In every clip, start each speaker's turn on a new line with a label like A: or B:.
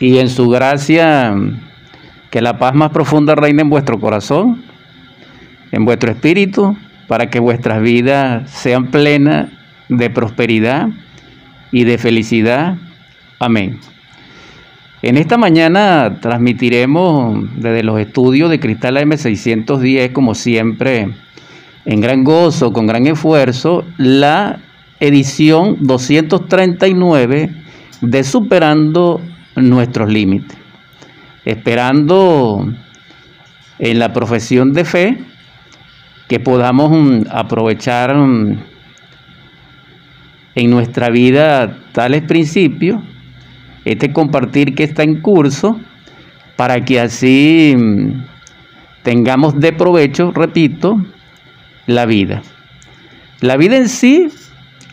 A: y en su gracia que la paz más profunda reine en vuestro corazón, en vuestro espíritu, para que vuestras vidas sean plenas de prosperidad y de felicidad. Amén. En esta mañana transmitiremos desde los estudios de Cristal M610, como siempre, en gran gozo, con gran esfuerzo, la edición 239 de Superando nuestros límites, esperando en la profesión de fe que podamos mm, aprovechar mm, en nuestra vida tales principios, este compartir que está en curso, para que así mm, tengamos de provecho, repito, la vida. La vida en sí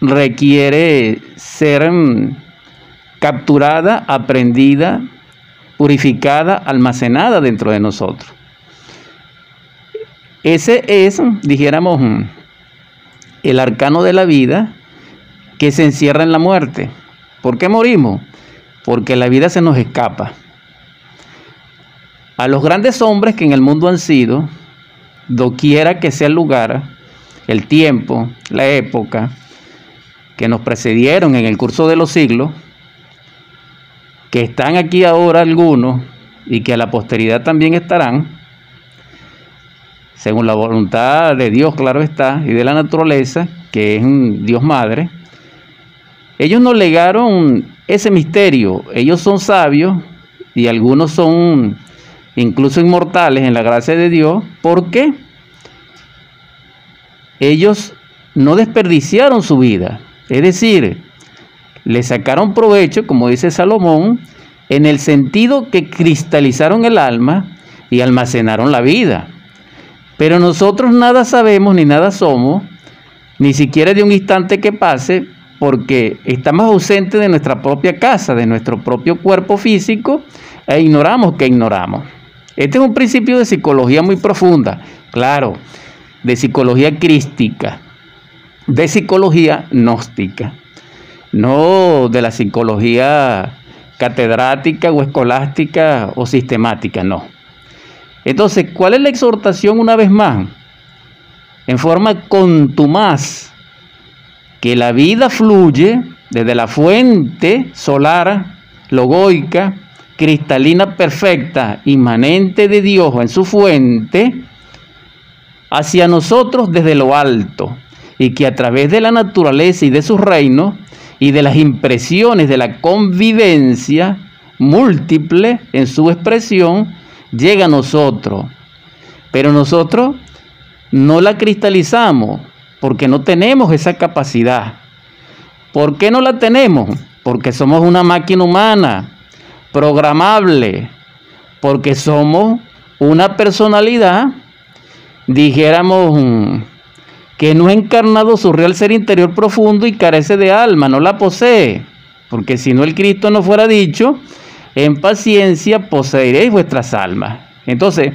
A: requiere ser capturada, aprendida, purificada, almacenada dentro de nosotros. Ese es, dijéramos, el arcano de la vida que se encierra en la muerte. ¿Por qué morimos? Porque la vida se nos escapa. A los grandes hombres que en el mundo han sido, doquiera que sea el lugar, el tiempo, la época, que nos precedieron en el curso de los siglos, que están aquí ahora algunos y que a la posteridad también estarán, según la voluntad de Dios, claro está, y de la naturaleza, que es un Dios Madre, ellos nos legaron ese misterio. Ellos son sabios y algunos son incluso inmortales en la gracia de Dios. ¿Por qué? Ellos no desperdiciaron su vida. Es decir, le sacaron provecho, como dice Salomón, en el sentido que cristalizaron el alma y almacenaron la vida. Pero nosotros nada sabemos ni nada somos, ni siquiera de un instante que pase, porque estamos ausentes de nuestra propia casa, de nuestro propio cuerpo físico, e ignoramos que ignoramos. Este es un principio de psicología muy profunda, claro, de psicología crística, de psicología gnóstica no de la psicología catedrática o escolástica o sistemática, no. Entonces, ¿cuál es la exhortación una vez más? En forma contumaz, que la vida fluye desde la fuente solar, logoica, cristalina perfecta, inmanente de Dios en su fuente, hacia nosotros desde lo alto, y que a través de la naturaleza y de su reino, y de las impresiones de la convivencia múltiple en su expresión, llega a nosotros. Pero nosotros no la cristalizamos porque no tenemos esa capacidad. ¿Por qué no la tenemos? Porque somos una máquina humana, programable, porque somos una personalidad, dijéramos, que no ha encarnado su real ser interior profundo y carece de alma, no la posee. Porque si no el Cristo no fuera dicho, en paciencia poseeréis vuestras almas. Entonces,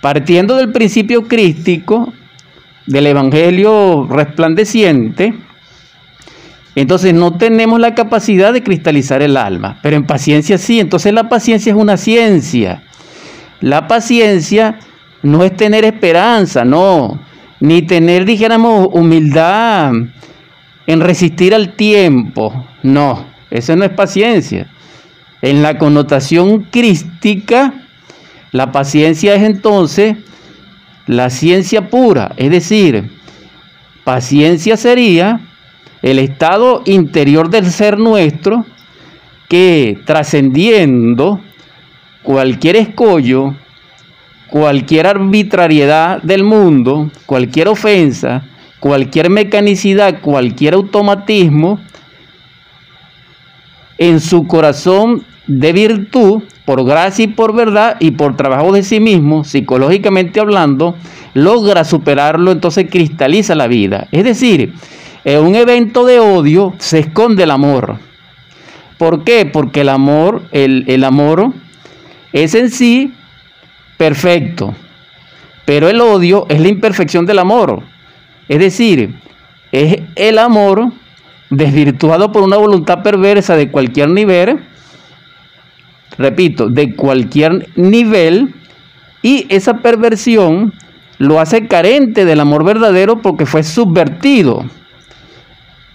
A: partiendo del principio crístico, del Evangelio resplandeciente, entonces no tenemos la capacidad de cristalizar el alma, pero en paciencia sí. Entonces la paciencia es una ciencia. La paciencia no es tener esperanza, no ni tener, dijéramos, humildad en resistir al tiempo. No, eso no es paciencia. En la connotación crística, la paciencia es entonces la ciencia pura, es decir, paciencia sería el estado interior del ser nuestro que trascendiendo cualquier escollo, cualquier arbitrariedad del mundo, cualquier ofensa, cualquier mecanicidad, cualquier automatismo, en su corazón de virtud, por gracia y por verdad y por trabajo de sí mismo, psicológicamente hablando, logra superarlo, entonces cristaliza la vida. Es decir, en un evento de odio se esconde el amor. ¿Por qué? Porque el amor, el, el amor es en sí perfecto. Pero el odio es la imperfección del amor. Es decir, es el amor desvirtuado por una voluntad perversa de cualquier nivel repito, de cualquier nivel y esa perversión lo hace carente del amor verdadero porque fue subvertido.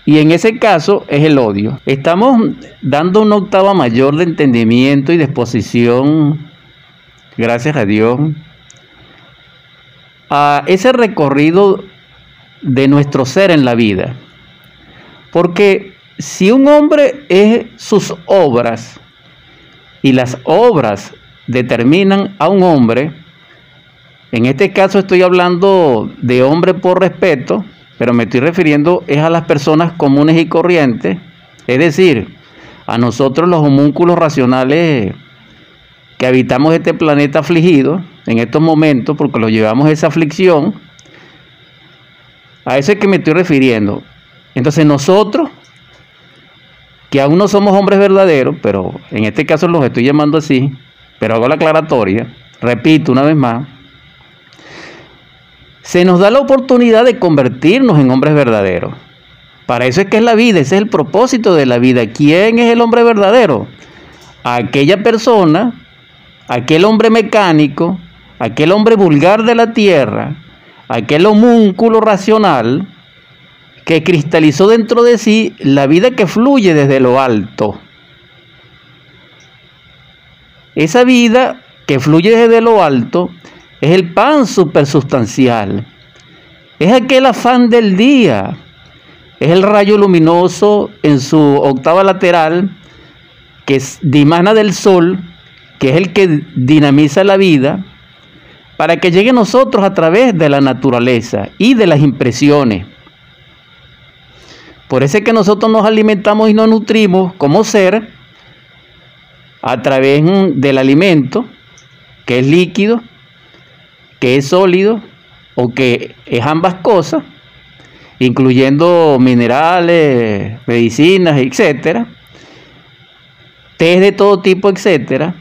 A: Y en ese caso es el odio. Estamos dando una octava mayor de entendimiento y de exposición, gracias a Dios, a ese recorrido de nuestro ser en la vida. Porque si un hombre es sus obras y las obras determinan a un hombre, en este caso estoy hablando de hombre por respeto, pero me estoy refiriendo es a las personas comunes y corrientes, es decir, a nosotros los homúnculos racionales que habitamos este planeta afligido en estos momentos, porque lo llevamos esa aflicción, a eso es que me estoy refiriendo. Entonces nosotros, que aún no somos hombres verdaderos, pero en este caso los estoy llamando así, pero hago la aclaratoria, repito una vez más, se nos da la oportunidad de convertirnos en hombres verdaderos. Para eso es que es la vida, ese es el propósito de la vida. ¿Quién es el hombre verdadero? Aquella persona, aquel hombre mecánico, aquel hombre vulgar de la tierra, aquel homúnculo racional que cristalizó dentro de sí la vida que fluye desde lo alto. Esa vida que fluye desde lo alto es el pan supersustancial. Es aquel afán del día. Es el rayo luminoso en su octava lateral que dimana del sol, que es el que dinamiza la vida, para que llegue a nosotros a través de la naturaleza y de las impresiones. Por eso es que nosotros nos alimentamos y nos nutrimos como ser a través del alimento, que es líquido, que es sólido o que es ambas cosas, incluyendo minerales, medicinas, etcétera, té de todo tipo, etcétera.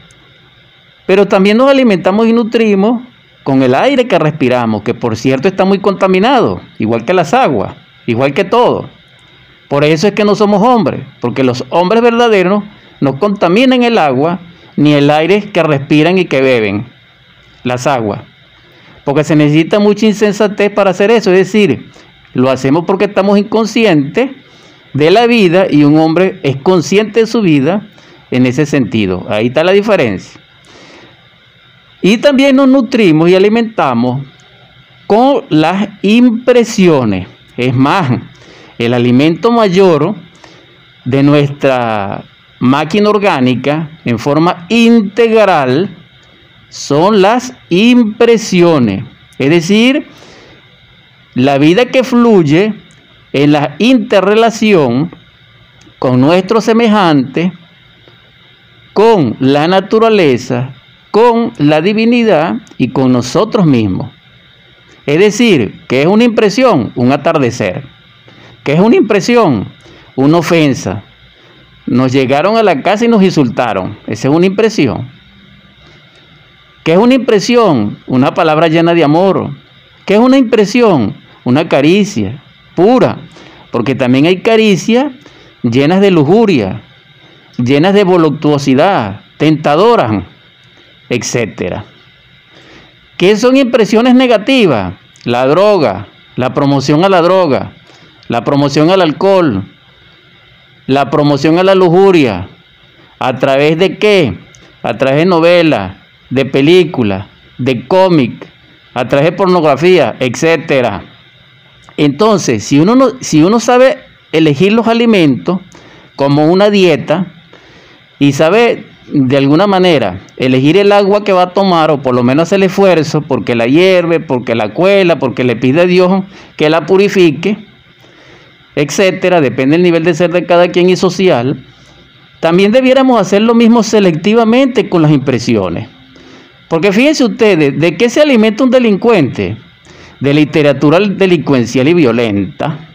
A: Pero también nos alimentamos y nutrimos con el aire que respiramos, que por cierto está muy contaminado, igual que las aguas, igual que todo. Por eso es que no somos hombres, porque los hombres verdaderos no contaminan el agua ni el aire que respiran y que beben, las aguas. Porque se necesita mucha insensatez para hacer eso. Es decir, lo hacemos porque estamos inconscientes de la vida y un hombre es consciente de su vida en ese sentido. Ahí está la diferencia. Y también nos nutrimos y alimentamos con las impresiones. Es más, el alimento mayor de nuestra máquina orgánica en forma integral son las impresiones, es decir, la vida que fluye en la interrelación con nuestro semejante, con la naturaleza, con la divinidad y con nosotros mismos. Es decir, que es una impresión, un atardecer. Que es una impresión, una ofensa. Nos llegaron a la casa y nos insultaron. Esa es una impresión. ¿Qué es una impresión? Una palabra llena de amor. ¿Qué es una impresión? Una caricia pura. Porque también hay caricias llenas de lujuria, llenas de voluptuosidad, tentadoras, etc. ¿Qué son impresiones negativas? La droga, la promoción a la droga, la promoción al alcohol, la promoción a la lujuria. ¿A través de qué? A través de novelas, de películas, de cómic, a través de pornografía, etcétera. Entonces, si uno, no, si uno sabe elegir los alimentos como una dieta y sabe de alguna manera elegir el agua que va a tomar o por lo menos el esfuerzo porque la hierve, porque la cuela, porque le pide a Dios que la purifique, etcétera, depende del nivel de ser de cada quien y social, también debiéramos hacer lo mismo selectivamente con las impresiones. Porque fíjense ustedes, ¿de qué se alimenta un delincuente? De literatura delincuencial y violenta.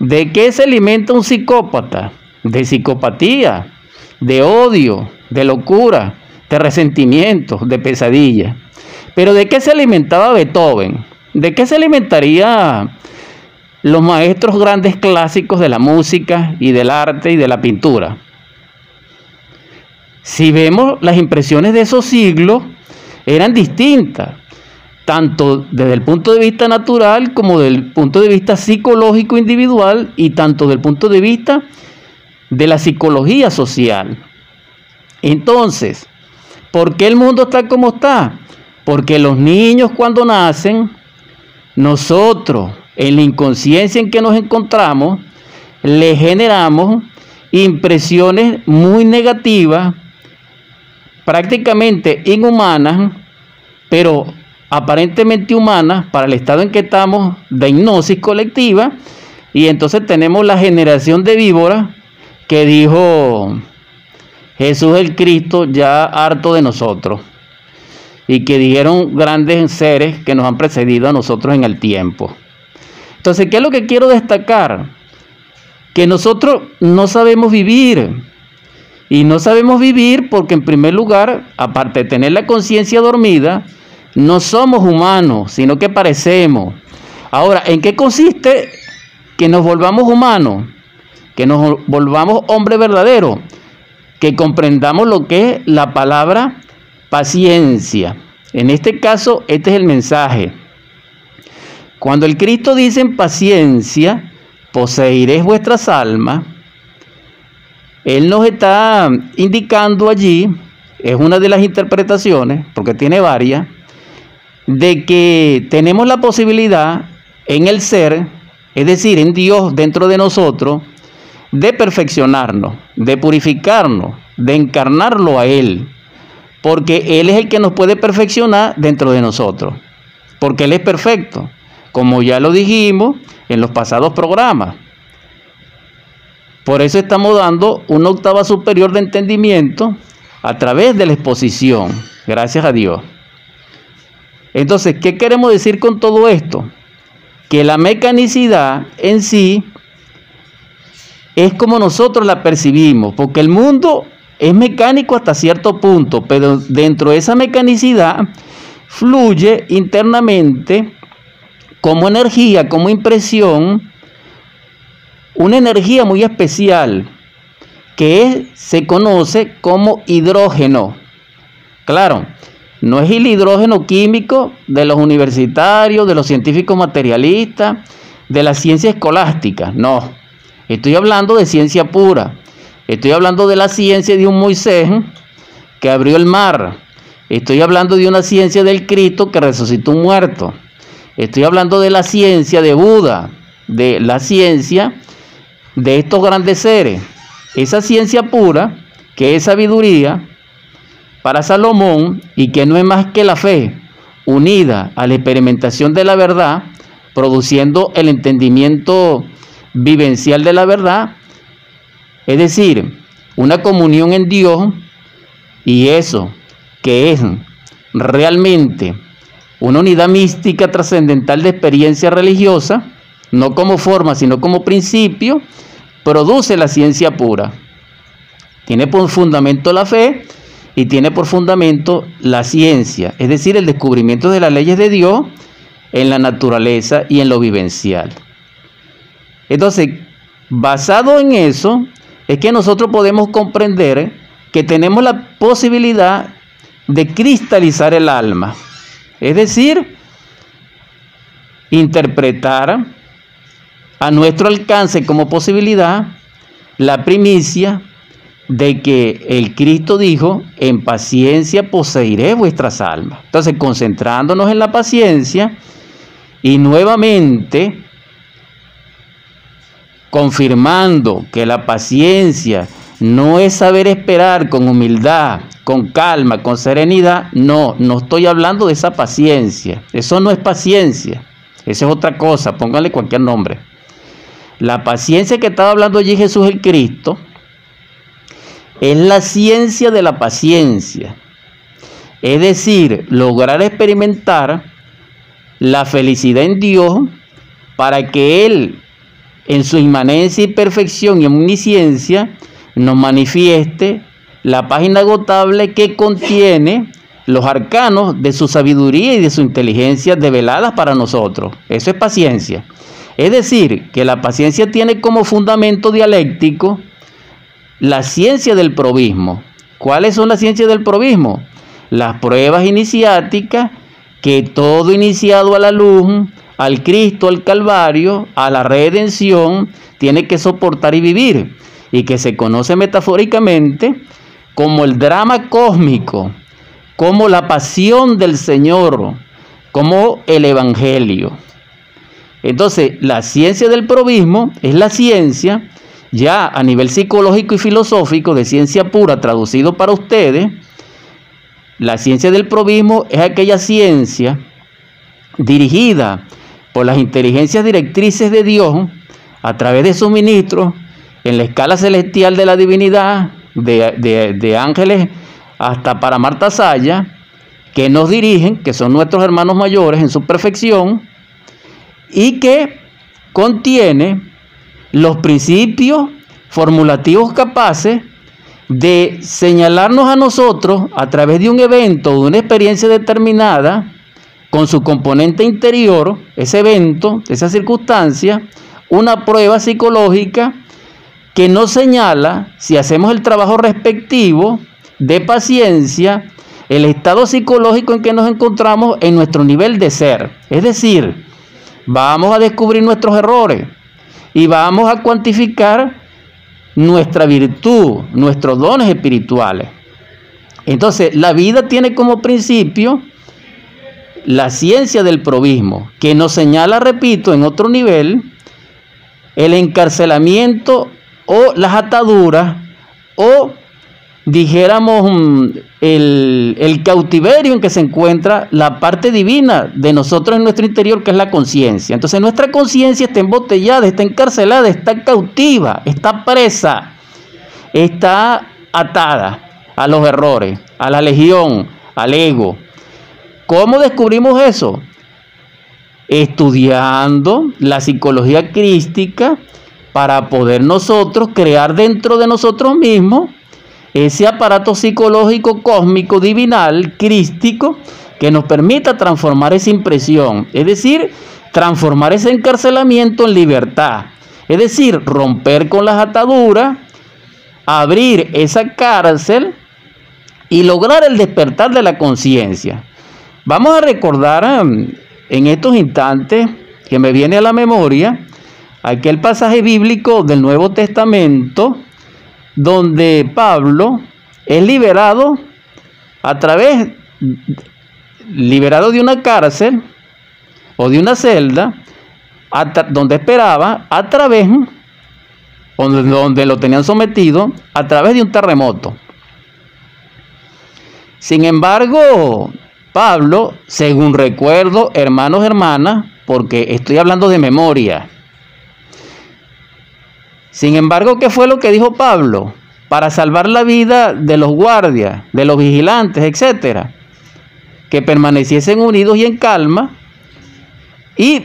A: ¿De qué se alimenta un psicópata? De psicopatía, de odio, de locura, de resentimiento, de pesadilla. Pero ¿de qué se alimentaba Beethoven? ¿De qué se alimentaría los maestros grandes clásicos de la música y del arte y de la pintura? si vemos las impresiones de esos siglos, eran distintas, tanto desde el punto de vista natural como desde el punto de vista psicológico individual y tanto desde el punto de vista de la psicología social. Entonces, ¿por qué el mundo está como está? Porque los niños cuando nacen, nosotros, en la inconsciencia en que nos encontramos, le generamos impresiones muy negativas, prácticamente inhumanas, pero aparentemente humanas para el estado en que estamos de hipnosis colectiva, y entonces tenemos la generación de víboras que dijo Jesús el Cristo ya harto de nosotros y que dijeron grandes seres que nos han precedido a nosotros en el tiempo. Entonces, ¿qué es lo que quiero destacar? Que nosotros no sabemos vivir. Y no sabemos vivir porque en primer lugar, aparte de tener la conciencia dormida, no somos humanos, sino que parecemos. Ahora, ¿en qué consiste que nos volvamos humanos? Que nos volvamos hombres verdaderos que comprendamos lo que es la palabra paciencia. En este caso, este es el mensaje. Cuando el Cristo dice en paciencia, poseeréis vuestras almas, Él nos está indicando allí, es una de las interpretaciones, porque tiene varias, de que tenemos la posibilidad en el ser, es decir, en Dios dentro de nosotros, de perfeccionarnos, de purificarnos, de encarnarlo a Él, porque Él es el que nos puede perfeccionar dentro de nosotros, porque Él es perfecto, como ya lo dijimos en los pasados programas. Por eso estamos dando una octava superior de entendimiento a través de la exposición, gracias a Dios. Entonces, ¿qué queremos decir con todo esto? Que la mecanicidad en sí es como nosotros la percibimos, porque el mundo es mecánico hasta cierto punto, pero dentro de esa mecanicidad fluye internamente como energía, como impresión, una energía muy especial que se conoce como hidrógeno. Claro, no es el hidrógeno químico de los universitarios, de los científicos materialistas, de la ciencia escolástica, no. Estoy hablando de ciencia pura. Estoy hablando de la ciencia de un Moisés que abrió el mar. Estoy hablando de una ciencia del Cristo que resucitó un muerto. Estoy hablando de la ciencia de Buda, de la ciencia de estos grandes seres. Esa ciencia pura, que es sabiduría para Salomón y que no es más que la fe unida a la experimentación de la verdad, produciendo el entendimiento vivencial de la verdad, es decir, una comunión en Dios y eso que es realmente una unidad mística trascendental de experiencia religiosa, no como forma, sino como principio, produce la ciencia pura. Tiene por fundamento la fe y tiene por fundamento la ciencia, es decir, el descubrimiento de las leyes de Dios en la naturaleza y en lo vivencial. Entonces, basado en eso, es que nosotros podemos comprender que tenemos la posibilidad de cristalizar el alma. Es decir, interpretar a nuestro alcance como posibilidad la primicia de que el Cristo dijo, en paciencia poseeré vuestras almas. Entonces, concentrándonos en la paciencia y nuevamente confirmando que la paciencia no es saber esperar con humildad, con calma, con serenidad. No, no estoy hablando de esa paciencia. Eso no es paciencia. Esa es otra cosa. Póngale cualquier nombre. La paciencia que estaba hablando allí Jesús el Cristo es la ciencia de la paciencia. Es decir, lograr experimentar la felicidad en Dios para que Él en su inmanencia y perfección y omnisciencia, nos manifieste la página agotable que contiene los arcanos de su sabiduría y de su inteligencia develadas para nosotros. Eso es paciencia. Es decir, que la paciencia tiene como fundamento dialéctico la ciencia del probismo. ¿Cuáles son las ciencias del probismo? Las pruebas iniciáticas que todo iniciado a la luz, al Cristo, al Calvario, a la redención, tiene que soportar y vivir, y que se conoce metafóricamente como el drama cósmico, como la pasión del Señor, como el Evangelio. Entonces, la ciencia del probismo es la ciencia, ya a nivel psicológico y filosófico, de ciencia pura, traducido para ustedes, la ciencia del probismo es aquella ciencia dirigida por las inteligencias directrices de Dios a través de sus ministros en la escala celestial de la divinidad, de, ángeles hasta para Marta Saya, que nos dirigen, que son nuestros hermanos mayores en su perfección, y que contiene los principios formulativos capaces de señalarnos a nosotros a través de un evento, de una experiencia determinada, con su componente interior, ese evento, esa circunstancia, una prueba psicológica que nos señala, si hacemos el trabajo respectivo de paciencia, el estado psicológico en que nos encontramos en nuestro nivel de ser. Es decir, vamos a descubrir nuestros errores y vamos a cuantificar nuestra virtud, nuestros dones espirituales. Entonces, la vida tiene como principio la ciencia del probismo, que nos señala, repito, en otro nivel, el encarcelamiento o las ataduras o dijéramos mm, el, el, cautiverio en que se encuentra la parte divina de nosotros en nuestro interior, que es la conciencia. Entonces nuestra conciencia está embotellada, está encarcelada, está cautiva, está presa, está atada a los errores, a la legión, al ego. ¿Cómo descubrimos eso? Estudiando la psicología crística para poder nosotros crear dentro de nosotros mismos ese aparato psicológico cósmico divinal, crístico, que nos permita transformar esa impresión, es decir, transformar ese encarcelamiento en libertad, es decir, romper con las ataduras, abrir esa cárcel y lograr el despertar de la conciencia. Vamos a recordar um, en estos instantes que me viene a la memoria aquel pasaje bíblico del Nuevo Testamento donde Pablo es liberado a través, liberado de una cárcel o de una celda, donde esperaba, a través, donde, donde lo tenían sometido, a través de un terremoto. Sin embargo, Pablo, según recuerdo, hermanos, hermanas, porque estoy hablando de memoria, sin embargo, ¿qué fue lo que dijo Pablo? Para salvar la vida de los guardias, de los vigilantes, etcétera, que permaneciesen unidos y en calma y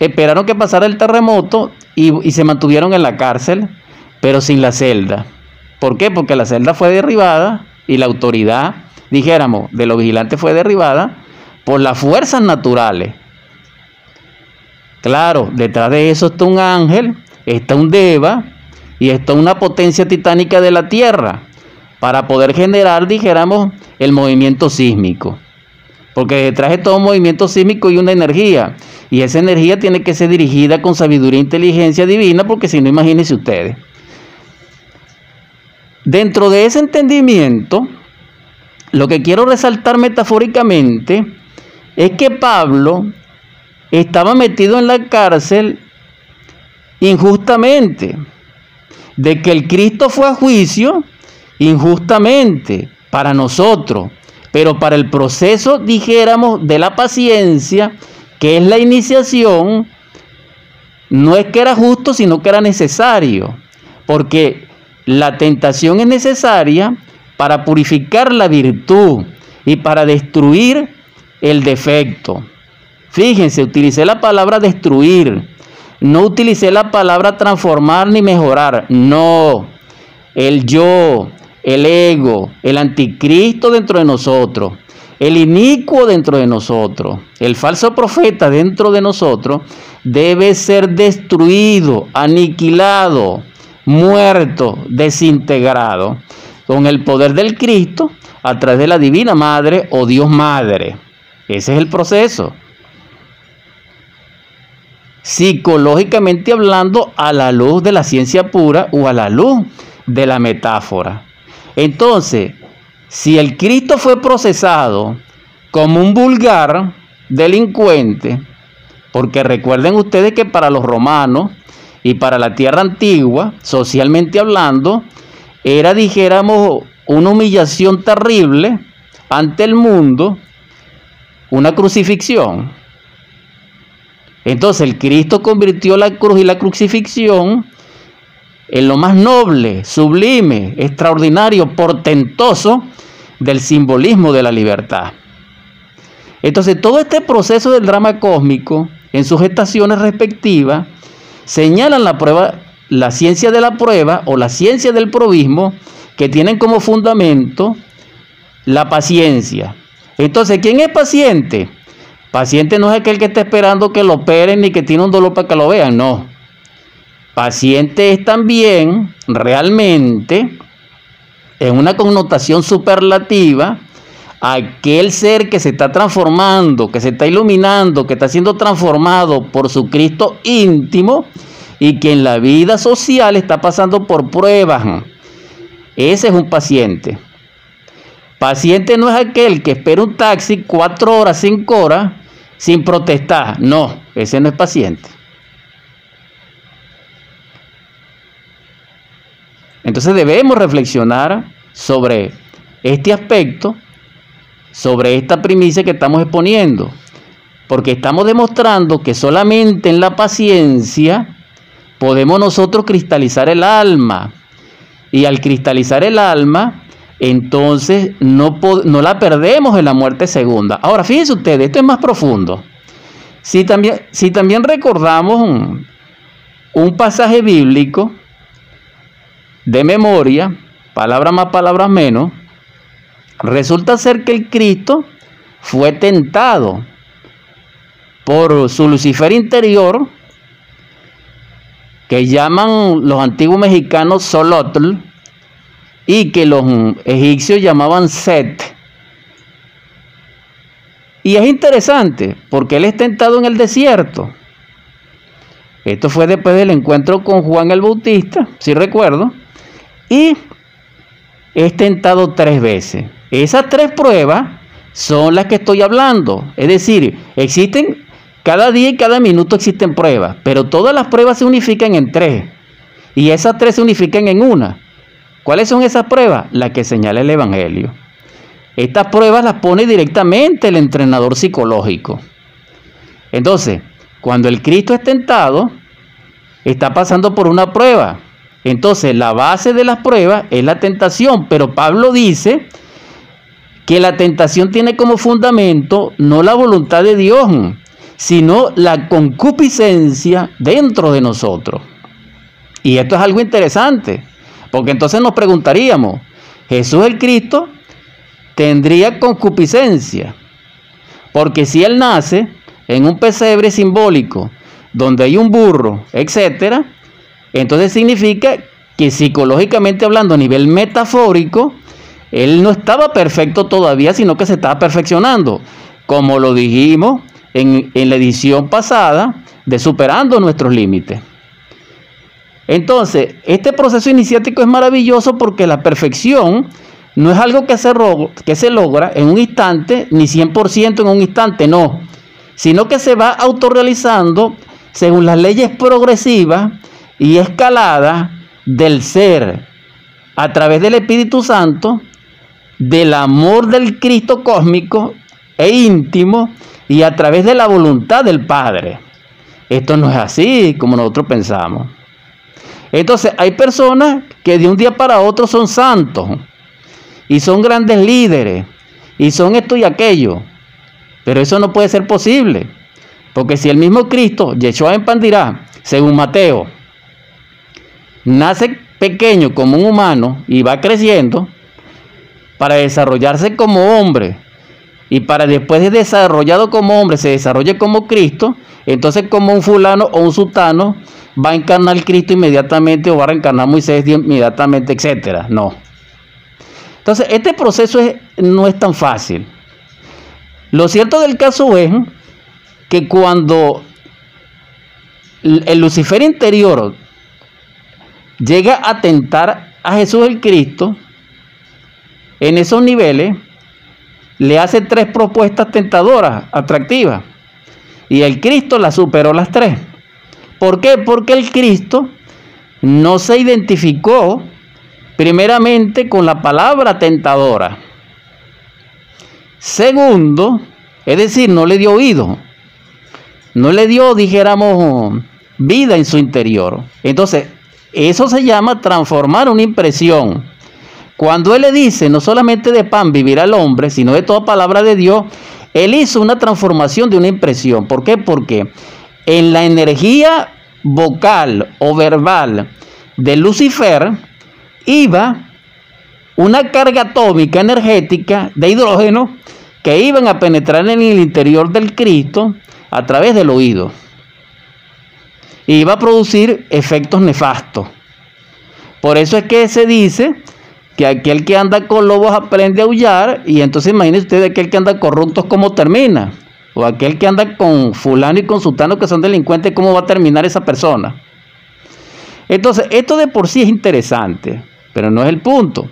A: esperaron que pasara el terremoto y, y se mantuvieron en la cárcel, pero sin la celda. ¿Por qué? Porque la celda fue derribada y la autoridad, dijéramos, de los vigilantes fue derribada por las fuerzas naturales. Claro, detrás de eso está un ángel está un Deva y está una potencia titánica de la Tierra para poder generar, dijéramos, el movimiento sísmico. Porque detrás de todo movimiento sísmico hay una energía. Y esa energía tiene que ser dirigida con sabiduría e inteligencia divina, porque si no, imagínense ustedes. Dentro de ese entendimiento, lo que quiero resaltar metafóricamente es que Pablo estaba metido en la cárcel injustamente, de que el Cristo fue a juicio injustamente para nosotros, pero para el proceso, dijéramos, de la paciencia, que es la iniciación, no es que era justo, sino que era necesario, porque la tentación es necesaria para purificar la virtud y para destruir el defecto. Fíjense, utilicé la palabra destruir, no utilicé la palabra transformar ni mejorar. No. El yo, el ego, el anticristo dentro de nosotros, el inicuo dentro de nosotros, el falso profeta dentro de nosotros, debe ser destruido, aniquilado, muerto, desintegrado. Con el poder del Cristo a través de la Divina Madre o Dios Madre. Ese es el proceso. Psicológicamente hablando, a la luz de la ciencia pura o a la luz de la metáfora. Entonces, si el Cristo fue procesado como un vulgar delincuente, porque recuerden ustedes que para los romanos y para la tierra antigua, socialmente hablando, era, dijéramos, una humillación terrible ante el mundo, una crucifixión. Entonces el Cristo convirtió la cruz y la crucifixión en lo más noble, sublime, extraordinario, portentoso del simbolismo de la libertad. Entonces todo este proceso del drama cósmico en sus estaciones respectivas señalan la prueba, la ciencia de la prueba o la ciencia del probismo que tienen como fundamento la paciencia. Entonces, ¿quién es paciente? Paciente no es aquel que está esperando que lo operen ni que tiene un dolor para que lo vean, no. Paciente es también realmente, en una connotación superlativa, aquel ser que se está transformando, que se está iluminando, que está siendo transformado por su Cristo íntimo y que en la vida social está pasando por pruebas. Ese es un paciente. Paciente no es aquel que espera un taxi cuatro horas, cinco horas sin protestar. No, ese no es paciente. Entonces debemos reflexionar sobre este aspecto sobre esta primicia que estamos exponiendo, porque estamos demostrando que solamente en la paciencia podemos nosotros cristalizar el alma. Y al cristalizar el alma, entonces no, no la perdemos en la muerte segunda. Ahora, fíjense ustedes, esto es más profundo. Si también, si también recordamos un, pasaje bíblico de memoria, palabras más, palabras menos, Resulta ser que el Cristo fue tentado por su Lucifer interior, que llaman los antiguos mexicanos Solotl, y que los egipcios llamaban Set. Y es interesante, porque él es tentado en el desierto. Esto fue después del encuentro con Juan el Bautista, si recuerdo. Y es tentado tres veces. Esas tres pruebas son las que estoy hablando. Es decir, existen, cada día y cada minuto existen pruebas, pero todas las pruebas se unifican en tres. Y esas tres se unifican en una. ¿Cuáles son esas pruebas? Las que señala el Evangelio. Estas pruebas las pone directamente el entrenador psicológico. Entonces, cuando el Cristo es tentado, está pasando por una prueba. Entonces, la base de las pruebas es la tentación, pero Pablo dice que la tentación tiene como fundamento no la voluntad de Dios, sino la concupiscencia dentro de nosotros. Y esto es algo interesante, porque entonces nos preguntaríamos, Jesús el Cristo tendría concupiscencia, porque si Él nace en un pesebre simbólico, donde hay un burro, etcétera, entonces significa que psicológicamente hablando a nivel metafórico, él no estaba perfecto todavía, sino que se estaba perfeccionando, como lo dijimos en, la edición pasada de Superando nuestros límites. Entonces, este proceso iniciático es maravilloso porque la perfección no es algo que se, que se logra en un instante, ni 100% en un instante, no, sino que se va autorrealizando según las leyes progresivas y escaladas del ser a través del Espíritu Santo del amor del Cristo cósmico e íntimo y a través de la voluntad del Padre. Esto no es así como nosotros pensamos. Entonces hay personas que de un día para otro son santos y son grandes líderes y son esto y aquello. Pero eso no puede ser posible. Porque si el mismo Cristo, Yeshua en Pandirá, según Mateo, nace pequeño como un humano y va creciendo, para desarrollarse como hombre y para después de desarrollado como hombre se desarrolle como Cristo, entonces como un fulano o un sultano va a encarnar Cristo inmediatamente o va a reencarnar Moisés inmediatamente, etcétera. No. Entonces, este proceso no es tan fácil. Lo cierto del caso es que cuando el Lucifer interior llega a tentar a Jesús el Cristo, en esos niveles le hace tres propuestas tentadoras, atractivas. Y el Cristo las superó las tres. ¿Por qué? Porque el Cristo no se identificó primeramente con la palabra tentadora. Segundo, es decir, no le dio oído. No le dio, dijéramos, vida en su interior. Entonces, eso se llama transformar una impresión. Cuando Él le dice, no solamente de pan vivirá el hombre, sino de toda palabra de Dios, Él hizo una transformación de una impresión. ¿Por qué? Porque en la energía vocal o verbal de Lucifer iba una carga atómica energética de hidrógeno que iban a penetrar en el interior del Cristo a través del oído y iba a producir efectos nefastos. Por eso es que se dice que aquel que anda con lobos aprende a aullar y entonces imagínense ustedes aquel que anda corruptos cómo termina. O aquel que anda con fulano y con sultano que son delincuentes, ¿cómo va a terminar esa persona? Entonces, esto de por sí es interesante, pero no es el punto.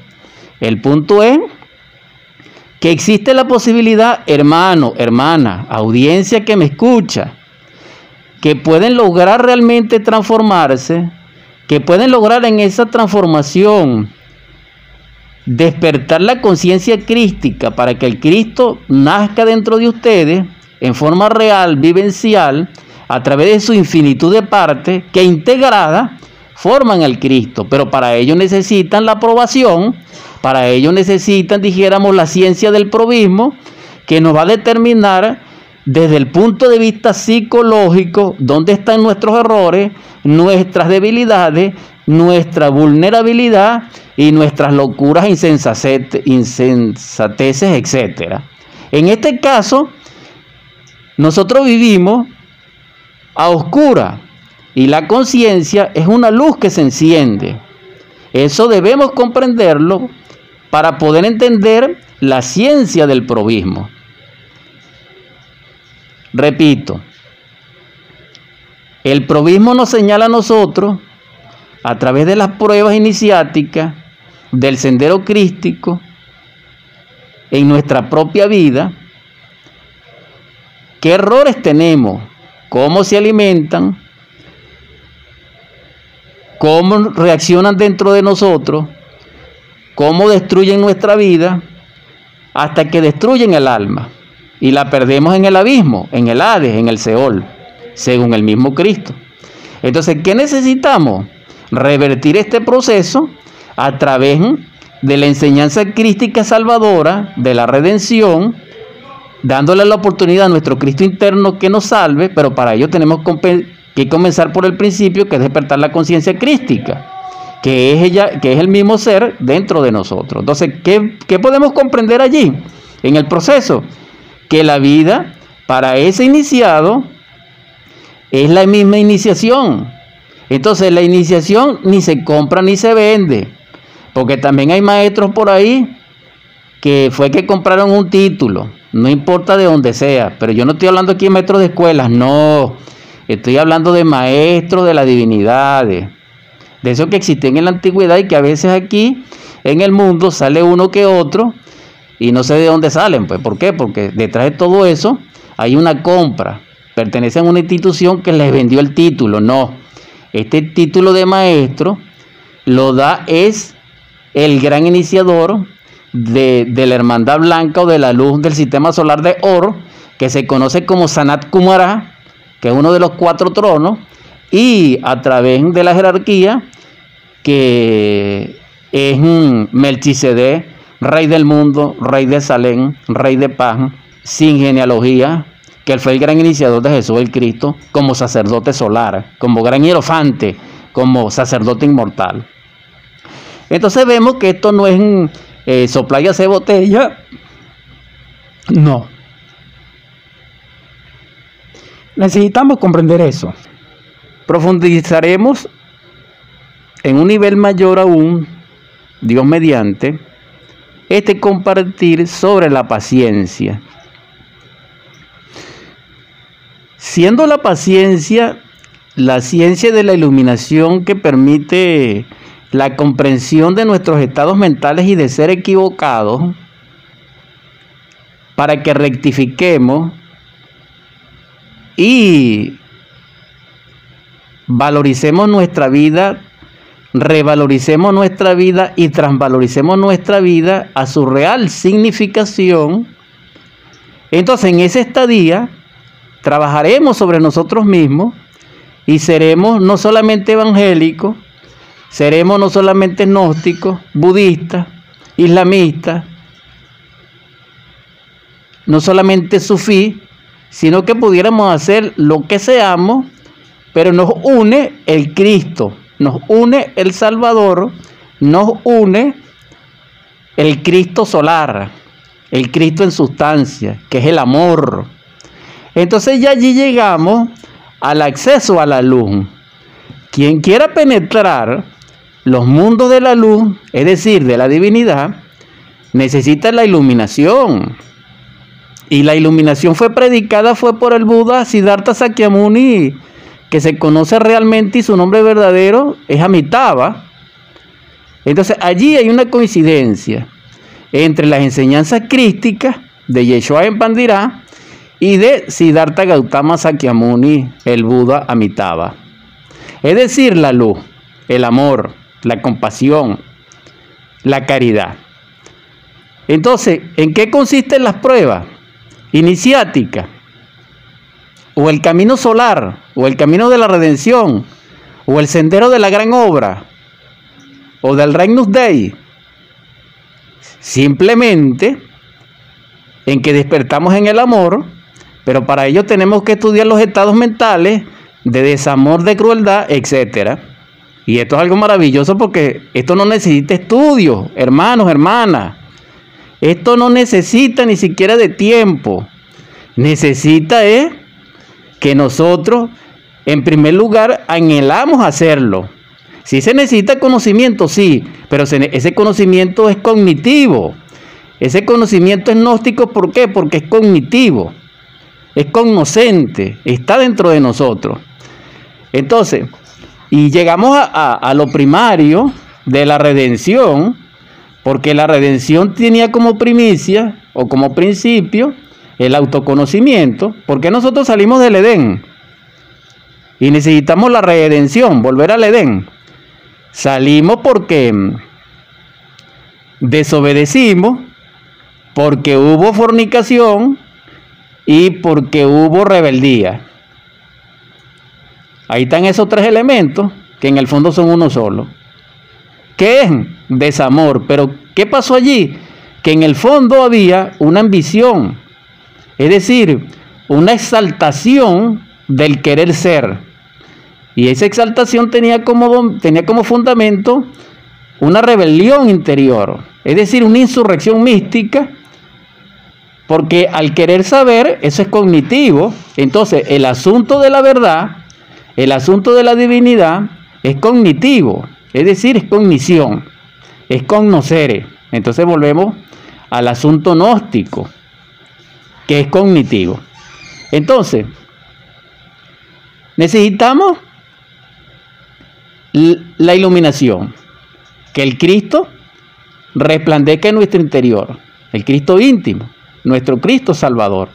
A: El punto es que existe la posibilidad, hermano, hermana, audiencia que me escucha, que pueden lograr realmente transformarse, que pueden lograr en esa transformación despertar la conciencia crística para que el Cristo nazca dentro de ustedes en forma real, vivencial, a través de su infinitud de partes que integrada forman el Cristo, pero para ello necesitan la aprobación, para ello necesitan, dijéramos, la ciencia del probismo, que nos va a determinar desde el punto de vista psicológico, dónde están nuestros errores, nuestras debilidades, nuestra vulnerabilidad y nuestras locuras, insensateces, etc. En este caso, nosotros vivimos a oscura y la conciencia es una luz que se enciende. Eso debemos comprenderlo para poder entender la ciencia del probismo. Repito, el probismo nos señala a nosotros, a través de las pruebas iniciáticas del sendero crístico, en nuestra propia vida, qué errores tenemos, cómo se alimentan, cómo reaccionan dentro de nosotros, cómo destruyen nuestra vida, hasta que destruyen el alma y la perdemos en el abismo, en el Hades, en el Seol, según el mismo Cristo. Entonces, ¿qué necesitamos? Revertir este proceso a través de la enseñanza crística salvadora, de la redención, dándole la oportunidad a nuestro Cristo interno que nos salve, pero para ello tenemos que comenzar por el principio, que es despertar la conciencia crística, que es, ella, que es el mismo ser dentro de nosotros. Entonces, ¿qué, ¿qué podemos comprender allí en el proceso? Que la vida para ese iniciado es la misma iniciación. Entonces la iniciación ni se compra ni se vende, porque también hay maestros por ahí que fue que compraron un título, no importa de dónde sea, pero yo no estoy hablando aquí de maestros de escuelas, no, estoy hablando de maestros de las divinidades, de eso que existen en la antigüedad y que a veces aquí en el mundo sale uno que otro y no sé de dónde salen, pues ¿por qué? Porque detrás de todo eso hay una compra, pertenecen a una institución que les vendió el título, no. Este título de maestro lo da es el gran iniciador de, la hermandad blanca o de la luz del sistema solar de oro, que se conoce como Sanat Kumara, que es uno de los cuatro tronos, y a través de la jerarquía, que es Melchizedek, rey del mundo, rey de Salén, rey de paz, sin genealogía, que él fue el gran iniciador de Jesús el Cristo como sacerdote solar, como gran hierofante, como sacerdote inmortal. Entonces vemos que esto no es eh, soplayas de botella, no. Necesitamos comprender eso. Profundizaremos en un nivel mayor aún, Dios mediante, este compartir sobre la paciencia. Siendo la paciencia la ciencia de la iluminación que permite la comprensión de nuestros estados mentales y de ser equivocados para que rectifiquemos y valoricemos nuestra vida, revaloricemos nuestra vida y transvaloricemos nuestra vida a su real significación, entonces en ese estadía trabajaremos sobre nosotros mismos y seremos no solamente evangélicos, seremos no solamente gnósticos, budistas, islamistas, no solamente sufí, sino que pudiéramos hacer lo que seamos, pero nos une el Cristo, nos une el Salvador, nos une el Cristo solar, el Cristo en sustancia, que es el amor. Entonces ya allí llegamos al acceso a la luz. Quien quiera penetrar los mundos de la luz, es decir, de la divinidad, necesita la iluminación. Y la iluminación fue predicada fue por el Buda Siddhartha Sakyamuni, que se conoce realmente y su nombre verdadero es Amitabha. Entonces allí hay una coincidencia entre las enseñanzas crísticas de Yeshua en Pandirá y de Siddhartha Gautama Sakyamuni, el Buda Amitabha. Es decir, la luz, el amor, la compasión, la caridad. Entonces, ¿en qué consisten las pruebas? iniciática, o el camino solar, o el camino de la redención, o el sendero de la gran obra, o del Regnus Dei. Simplemente en que despertamos en el amor, pero para ello tenemos que estudiar los estados mentales de desamor, de crueldad, etc. Y esto es algo maravilloso porque esto no necesita estudio, hermanos, hermanas. Esto no necesita ni siquiera de tiempo. Necesita es que nosotros, en primer lugar, anhelamos hacerlo. Si se necesita conocimiento, sí, pero ese conocimiento es cognitivo. Ese conocimiento es gnóstico, ¿por qué? Porque es cognitivo, es cognoscente, está dentro de nosotros. Entonces, y llegamos a, a lo primario de la redención, porque la redención tenía como primicia o como principio el autoconocimiento, porque nosotros salimos del Edén y necesitamos la redención, volver al Edén. Salimos porque desobedecimos, porque hubo fornicación y porque hubo rebeldía. Ahí están esos tres elementos que en el fondo son uno solo. ¿Qué es? Desamor. Pero ¿qué pasó allí? Que en el fondo había una ambición, es decir, una exaltación del querer ser. Y esa exaltación tenía como, tenía como fundamento una rebelión interior, es decir, una insurrección mística, porque al querer saber, eso es cognitivo, entonces el asunto de la verdad, el asunto de la divinidad, es cognitivo. Es decir, es cognición, es conocer. Entonces volvemos al asunto gnóstico, que es cognitivo. Entonces, necesitamos la iluminación, que el Cristo resplandezca en nuestro interior, el Cristo íntimo, nuestro Cristo Salvador.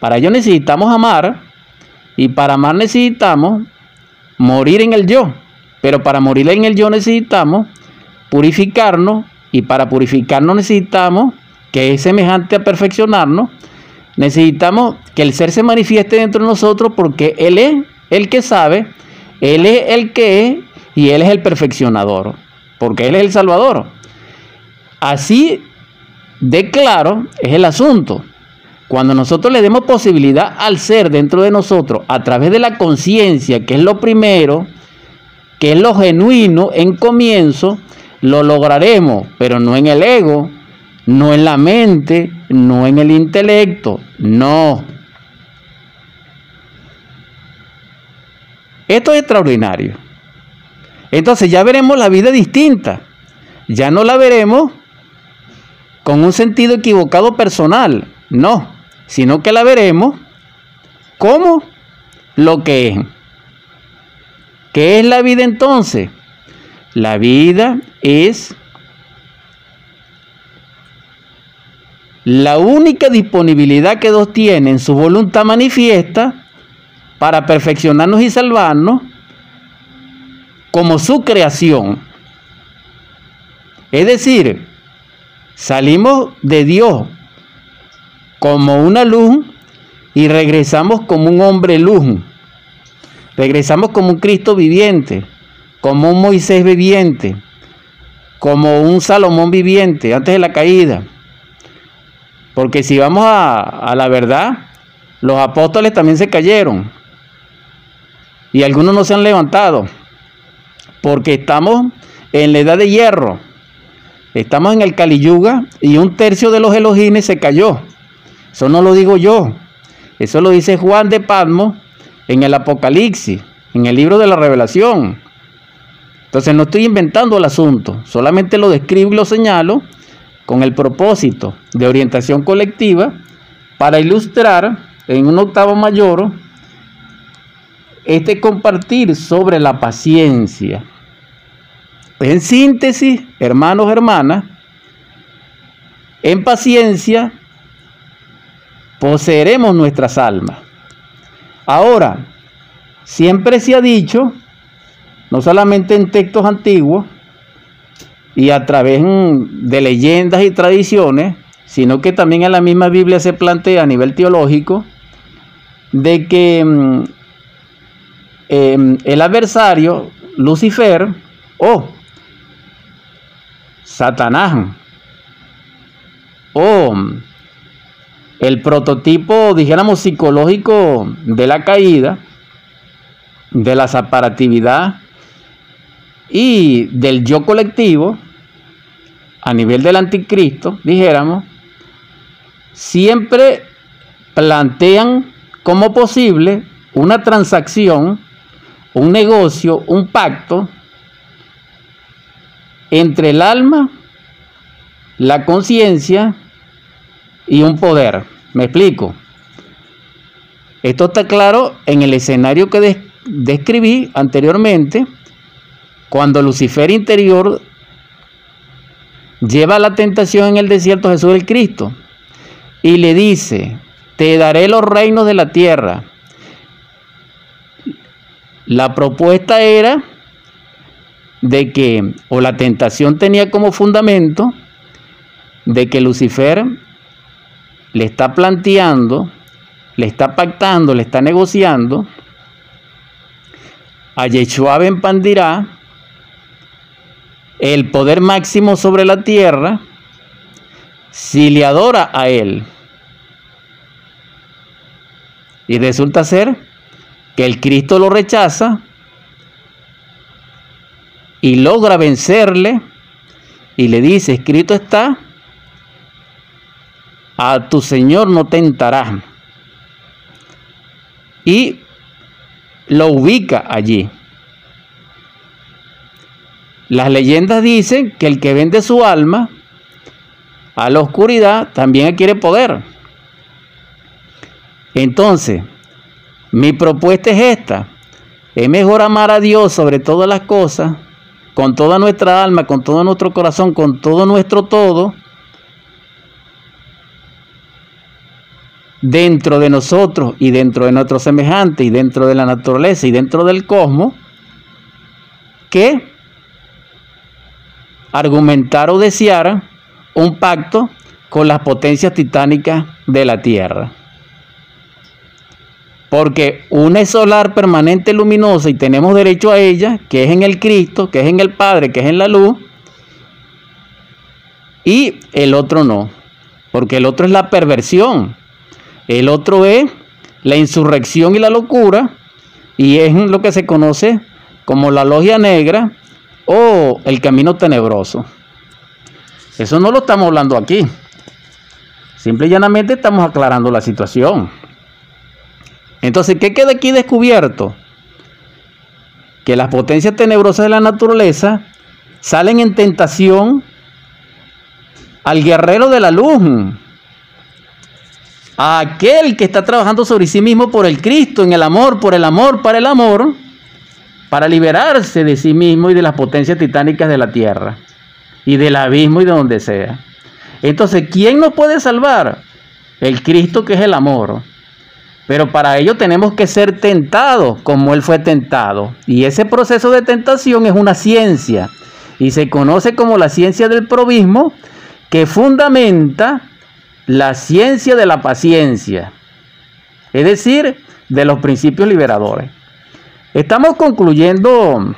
A: Para ello necesitamos amar y para amar necesitamos morir en el yo. Pero para morir en el yo necesitamos purificarnos y para purificarnos necesitamos, que es semejante a perfeccionarnos, necesitamos que el ser se manifieste dentro de nosotros porque Él es el que sabe, Él es el que es y Él es el perfeccionador, porque Él es el Salvador. Así de claro es el asunto. Cuando nosotros le demos posibilidad al ser dentro de nosotros a través de la conciencia, que es lo primero, que es lo genuino en comienzo, lo lograremos, pero no en el ego, no en la mente, no en el intelecto, no. Esto es extraordinario. Entonces ya veremos la vida distinta. Ya no la veremos con un sentido equivocado personal, no, sino que la veremos como lo que es. ¿Qué es la vida entonces? La vida es la única disponibilidad que Dios tiene en su voluntad manifiesta para perfeccionarnos y salvarnos como su creación. Es decir, salimos de Dios como una luz y regresamos como un hombre luz. Regresamos como un Cristo viviente, como un Moisés viviente, como un Salomón viviente antes de la caída. Porque si vamos a, la verdad, los apóstoles también se cayeron. Y algunos no se han levantado. Porque estamos en la edad de hierro. Estamos en el Caliyuga y un tercio de los elogines se cayó. Eso no lo digo yo. Eso lo dice Juan de Patmos en el Apocalipsis, en el libro de la Revelación. Entonces no estoy inventando el asunto, solamente lo describo y lo señalo con el propósito de orientación colectiva para ilustrar en un octavo mayor este compartir sobre la paciencia. En síntesis, hermanos, hermanas, en paciencia poseeremos nuestras almas. Ahora, siempre se ha dicho, no solamente en textos antiguos, y a través de leyendas y tradiciones, sino que también en la misma Biblia se plantea a nivel teológico de que mm, em, el adversario, Lucifer, o Satanás, o el prototipo, dijéramos, psicológico de la caída, de la separatividad y del yo colectivo, a nivel del anticristo, dijéramos, siempre plantean como posible una transacción, un negocio, un pacto entre el alma, la conciencia y un poder. ¿Me explico? Esto está claro en el escenario que describí anteriormente, cuando Lucifer interior lleva la tentación en el desierto Jesús el Cristo y le dice, te daré los reinos de la tierra. La propuesta era de que, o la tentación tenía como fundamento, de que Lucifer le está planteando, le está pactando, le está negociando a Yeshua Ben Pandirá el poder máximo sobre la tierra si le adora a él. Y resulta ser que el Cristo lo rechaza y logra vencerle y le dice, escrito está, a tu Señor no tentará. Y lo ubica allí. Las leyendas dicen que el que vende su alma a la oscuridad también adquiere poder. Entonces, mi propuesta es esta. Es mejor amar a Dios sobre todas las cosas, con toda nuestra alma, con todo nuestro corazón, con todo nuestro todo, dentro de nosotros y dentro de nuestros semejantes y dentro de la naturaleza y dentro del cosmos, que argumentar o desear un pacto con las potencias titánicas de la Tierra. Porque una es solar permanente luminosa y tenemos derecho a ella, que es en el Cristo, que es en el Padre, que es en la luz, y el otro no, porque el otro es la perversión, el otro es la insurrección y la locura, y es lo que se conoce como la logia negra o el camino tenebroso. Eso no lo estamos hablando aquí. Simple y llanamente estamos aclarando la situación. Entonces, ¿qué queda aquí descubierto? Que las potencias tenebrosas de la naturaleza salen en tentación al guerrero de la luz, a aquel que está trabajando sobre sí mismo por el Cristo, en el amor, por el amor, para el amor, para liberarse de sí mismo y de las potencias titánicas de la tierra y del abismo y de donde sea. Entonces, ¿quién nos puede salvar? El Cristo que es el amor. Pero para ello tenemos que ser tentados como Él fue tentado. Y ese proceso de tentación es una ciencia. Y se conoce como la ciencia del probismo que fundamenta la ciencia de la paciencia. Es decir, de los principios liberadores. Estamos concluyendo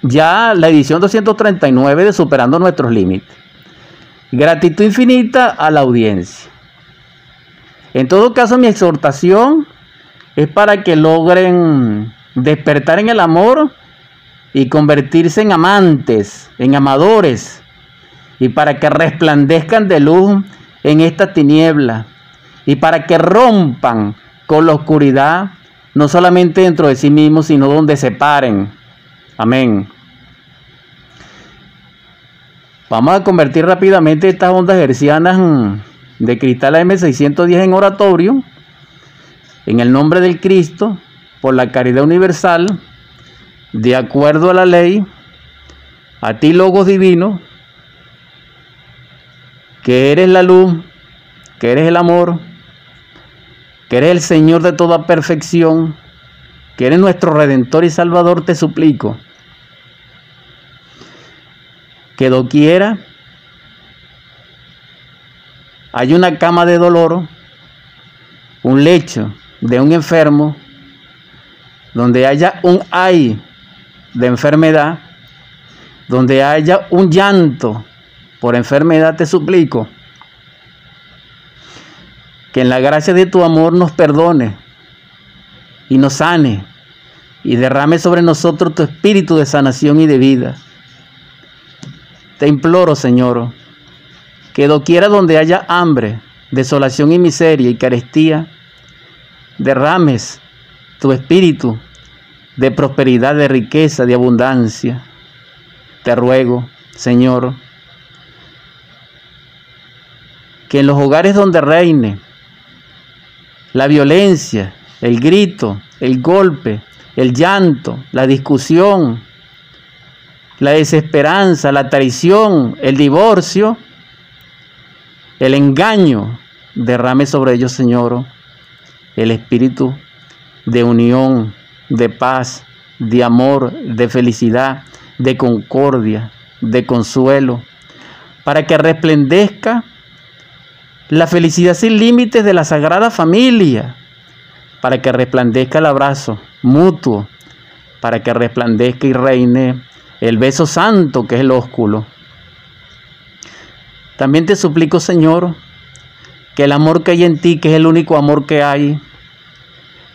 A: ya la edición 239 de Superando nuestros Límites. Gratitud infinita a la audiencia. En todo caso, mi exhortación es para que logren despertar en el amor y convertirse en amantes, en amadores, y para que resplandezcan de luz en esta tiniebla, y para que rompan con la oscuridad, no solamente dentro de sí mismos, sino donde se paren. Amén. Vamos a convertir rápidamente estas ondas hercianas de cristal M610 en oratorio, en el nombre del Cristo, por la caridad universal, de acuerdo a la ley, a ti, Logos Divino, que eres la luz, que eres el amor, que eres el Señor de toda perfección, que eres nuestro Redentor y Salvador, te suplico que doquiera hay una cama de dolor, un lecho de un enfermo, donde haya un ay de enfermedad, donde haya un llanto por enfermedad, te suplico que en la gracia de tu amor nos perdone y nos sane y derrame sobre nosotros tu espíritu de sanación y de vida. Te imploro, Señor, que doquiera donde haya hambre, desolación y miseria y carestía, derrames tu espíritu de prosperidad, de riqueza, de abundancia. Te ruego, Señor, que en los hogares donde reine la violencia, el grito, el golpe, el llanto, la discusión, la desesperanza, la traición, el divorcio, el engaño, derrame sobre ellos, Señor, el espíritu de unión, de paz, de amor, de felicidad, de concordia, de consuelo, para que resplandezca la felicidad sin límites de la Sagrada Familia, para que resplandezca el abrazo mutuo, para que resplandezca y reine el beso santo que es el ósculo también te suplico, Señor, que el amor que hay en ti, que es el único amor que hay,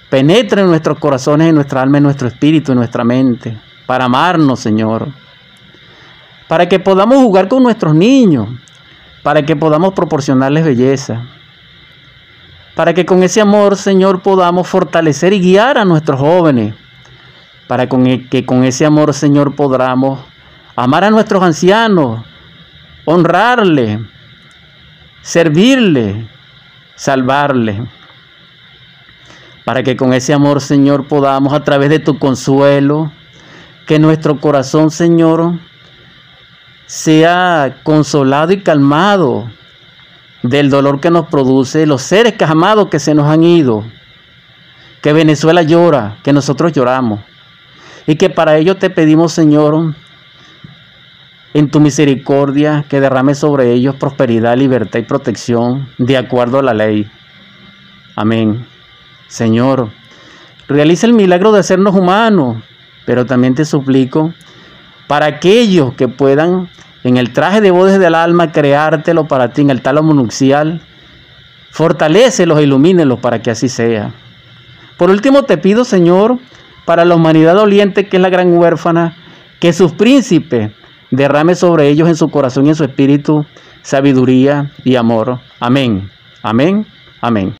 A: penetre en nuestros corazones, en nuestra alma, en nuestro espíritu, en nuestra mente, para amarnos, Señor. Para que podamos jugar con nuestros niños, para que podamos proporcionarles belleza. Para que con ese amor, Señor, podamos fortalecer y guiar a nuestros jóvenes. Para e, que con ese amor, Señor, podamos amar a nuestros ancianos, honrarle, servirle, salvarle. Para que con ese amor, Señor, podamos a través de tu consuelo, que nuestro corazón, Señor, sea consolado y calmado del dolor que nos produce los seres que amados que se nos han ido. Que Venezuela llora, que nosotros lloramos. Y que para ello te pedimos, Señor, en tu misericordia que derrame sobre ellos prosperidad, libertad y protección de acuerdo a la ley. Amén. Señor, realiza el milagro de hacernos humanos, pero también te suplico para aquellos que puedan en el traje de bodes del alma creártelo para ti en el tálamo nupcial, fortalécelos, ilumínelos para que así sea. Por último te pido, Señor, para la humanidad doliente que es la gran huérfana, que sus príncipes derrame sobre ellos en su corazón y en su espíritu sabiduría y amor. Amén, amén, amén.